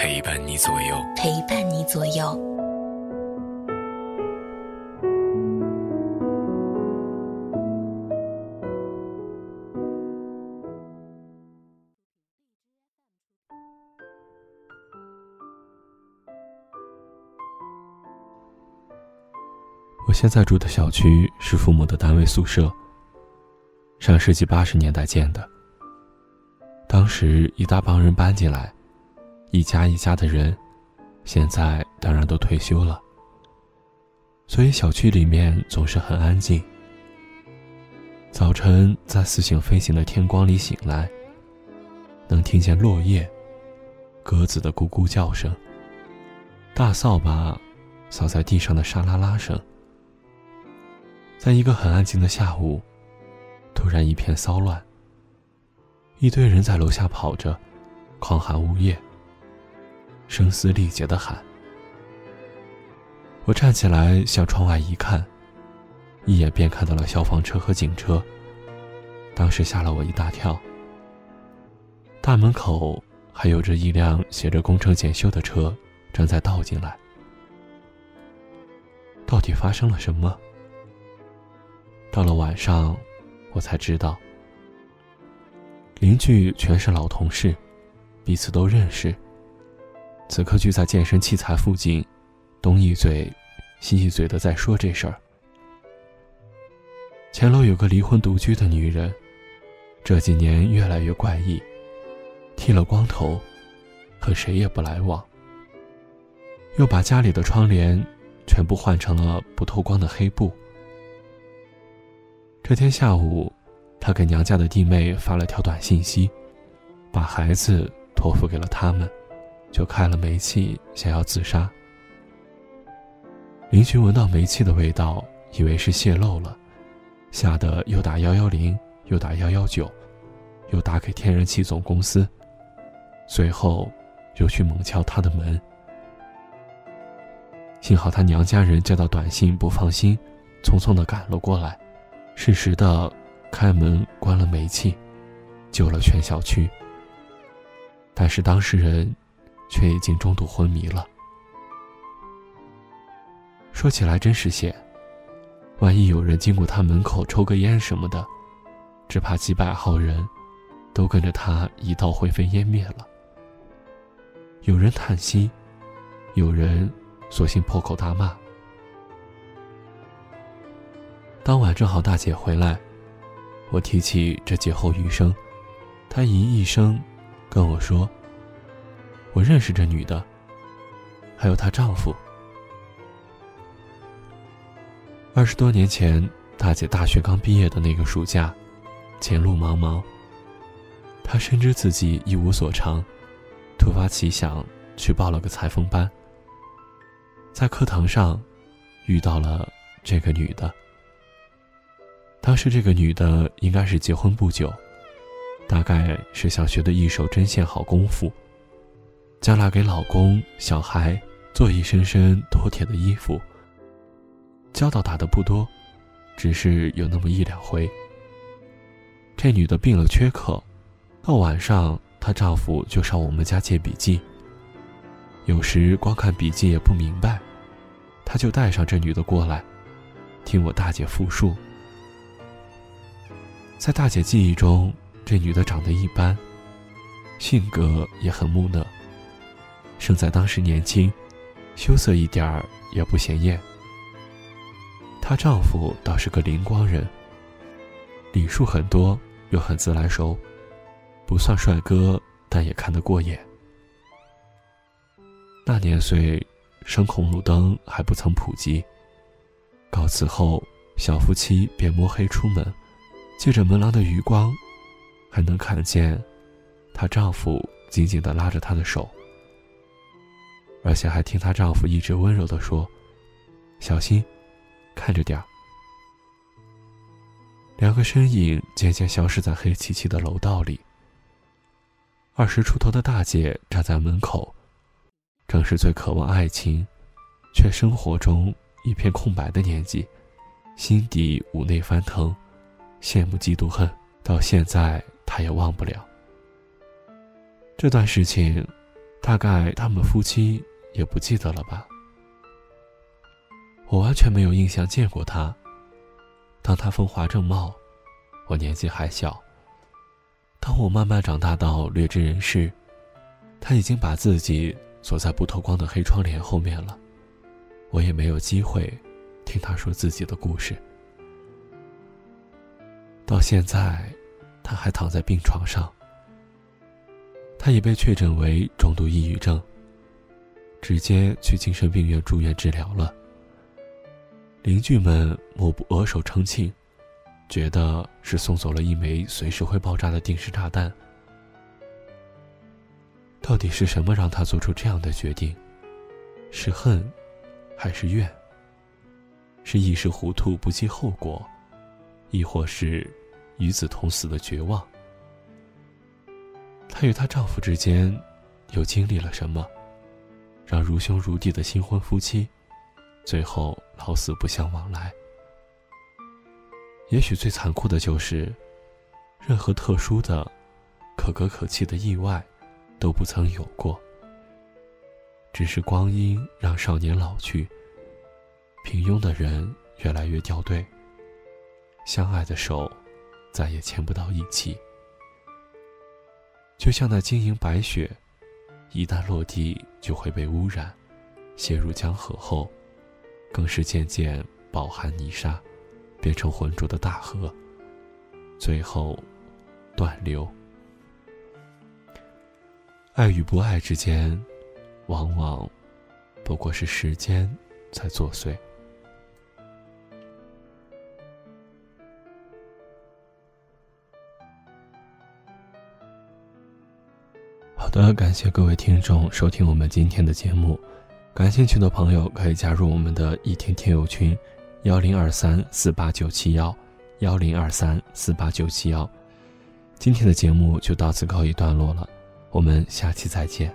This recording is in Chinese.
陪伴你左右，陪伴你左右。我现在住的小区是父母的单位宿舍。上世纪八十年代建的。当时一大帮人搬进来，一家一家的人，现在当然都退休了。所以小区里面总是很安静。早晨在似醒飞行的天光里醒来，能听见落叶、鸽子的咕咕叫声、大扫把扫在地上的沙啦啦声。在一个很安静的下午，突然一片骚乱。一堆人在楼下跑着，狂喊物业，声嘶力竭的喊。我站起来向窗外一看，一眼便看到了消防车和警车。当时吓了我一大跳。大门口还有着一辆写着“工程检修”的车，正在倒进来。到底发生了什么？到了晚上，我才知道，邻居全是老同事，彼此都认识。此刻聚在健身器材附近，东一嘴，西一嘴的在说这事儿。前楼有个离婚独居的女人，这几年越来越怪异，剃了光头，和谁也不来往，又把家里的窗帘全部换成了不透光的黑布。这天下午，他给娘家的弟妹发了条短信息，把孩子托付给了他们，就开了煤气，想要自杀。邻居闻到煤气的味道，以为是泄漏了，吓得又打幺幺零，又打幺幺九，又打给天然气总公司，随后又去猛敲他的门。幸好他娘家人接到短信不放心，匆匆的赶了过来。适时的开门关了煤气，救了全小区。但是当事人却已经中度昏迷了。说起来真是险，万一有人经过他门口抽个烟什么的，只怕几百号人都跟着他一道灰飞烟灭了。有人叹息，有人索性破口大骂。当晚正好大姐回来，我提起这劫后余生，她咦一声，跟我说：“我认识这女的，还有她丈夫。二十多年前，大姐大学刚毕业的那个暑假，前路茫茫。她深知自己一无所长，突发奇想去报了个裁缝班。在课堂上，遇到了这个女的。”当时这个女的应该是结婚不久，大概是想学的一手针线好功夫，将来给老公、小孩做一身身妥帖的衣服。交道打的不多，只是有那么一两回。这女的病了缺课，到晚上她丈夫就上我们家借笔记。有时光看笔记也不明白，他就带上这女的过来，听我大姐复述。在大姐记忆中，这女的长得一般，性格也很木讷。胜在当时年轻，羞涩一点儿也不显眼。她丈夫倒是个灵光人，礼数很多，又很自来熟，不算帅哥，但也看得过眼。那年岁，声红路灯还不曾普及，告辞后，小夫妻便摸黑出门。借着门廊的余光，还能看见她丈夫紧紧地拉着她的手。而且还听她丈夫一直温柔的说：“小心，看着点儿。”两个身影渐渐消失在黑漆漆的楼道里。二十出头的大姐站在门口，正是最渴望爱情，却生活中一片空白的年纪，心底五内翻腾，羡慕嫉妒恨，到现在她也忘不了。这段事情，大概他们夫妻也不记得了吧。我完全没有印象见过他。当他风华正茂，我年纪还小。当我慢慢长大到略知人事，他已经把自己锁在不透光的黑窗帘后面了。我也没有机会听他说自己的故事。到现在，他还躺在病床上。他已被确诊为重度抑郁症，直接去精神病院住院治疗了。邻居们莫不额手称庆。觉得是送走了一枚随时会爆炸的定时炸弹。到底是什么让他做出这样的决定？是恨，还是怨？是一时糊涂不计后果，亦或是与子同死的绝望？她与她丈夫之间又经历了什么，让如兄如弟的新婚夫妻，最后老死不相往来？也许最残酷的就是，任何特殊的、可歌可泣的意外，都不曾有过。只是光阴让少年老去，平庸的人越来越掉队，相爱的手再也牵不到一起。就像那晶莹白雪，一旦落地就会被污染，陷入江河后，更是渐渐饱含泥沙。变成浑浊的大河，最后断流。爱与不爱之间，往往不过是时间在作祟。好的，感谢各位听众收听我们今天的节目。感兴趣的朋友可以加入我们的一天听友群。幺零二三四八九七幺，幺零二三四八九七幺，今天的节目就到此告一段落了，我们下期再见。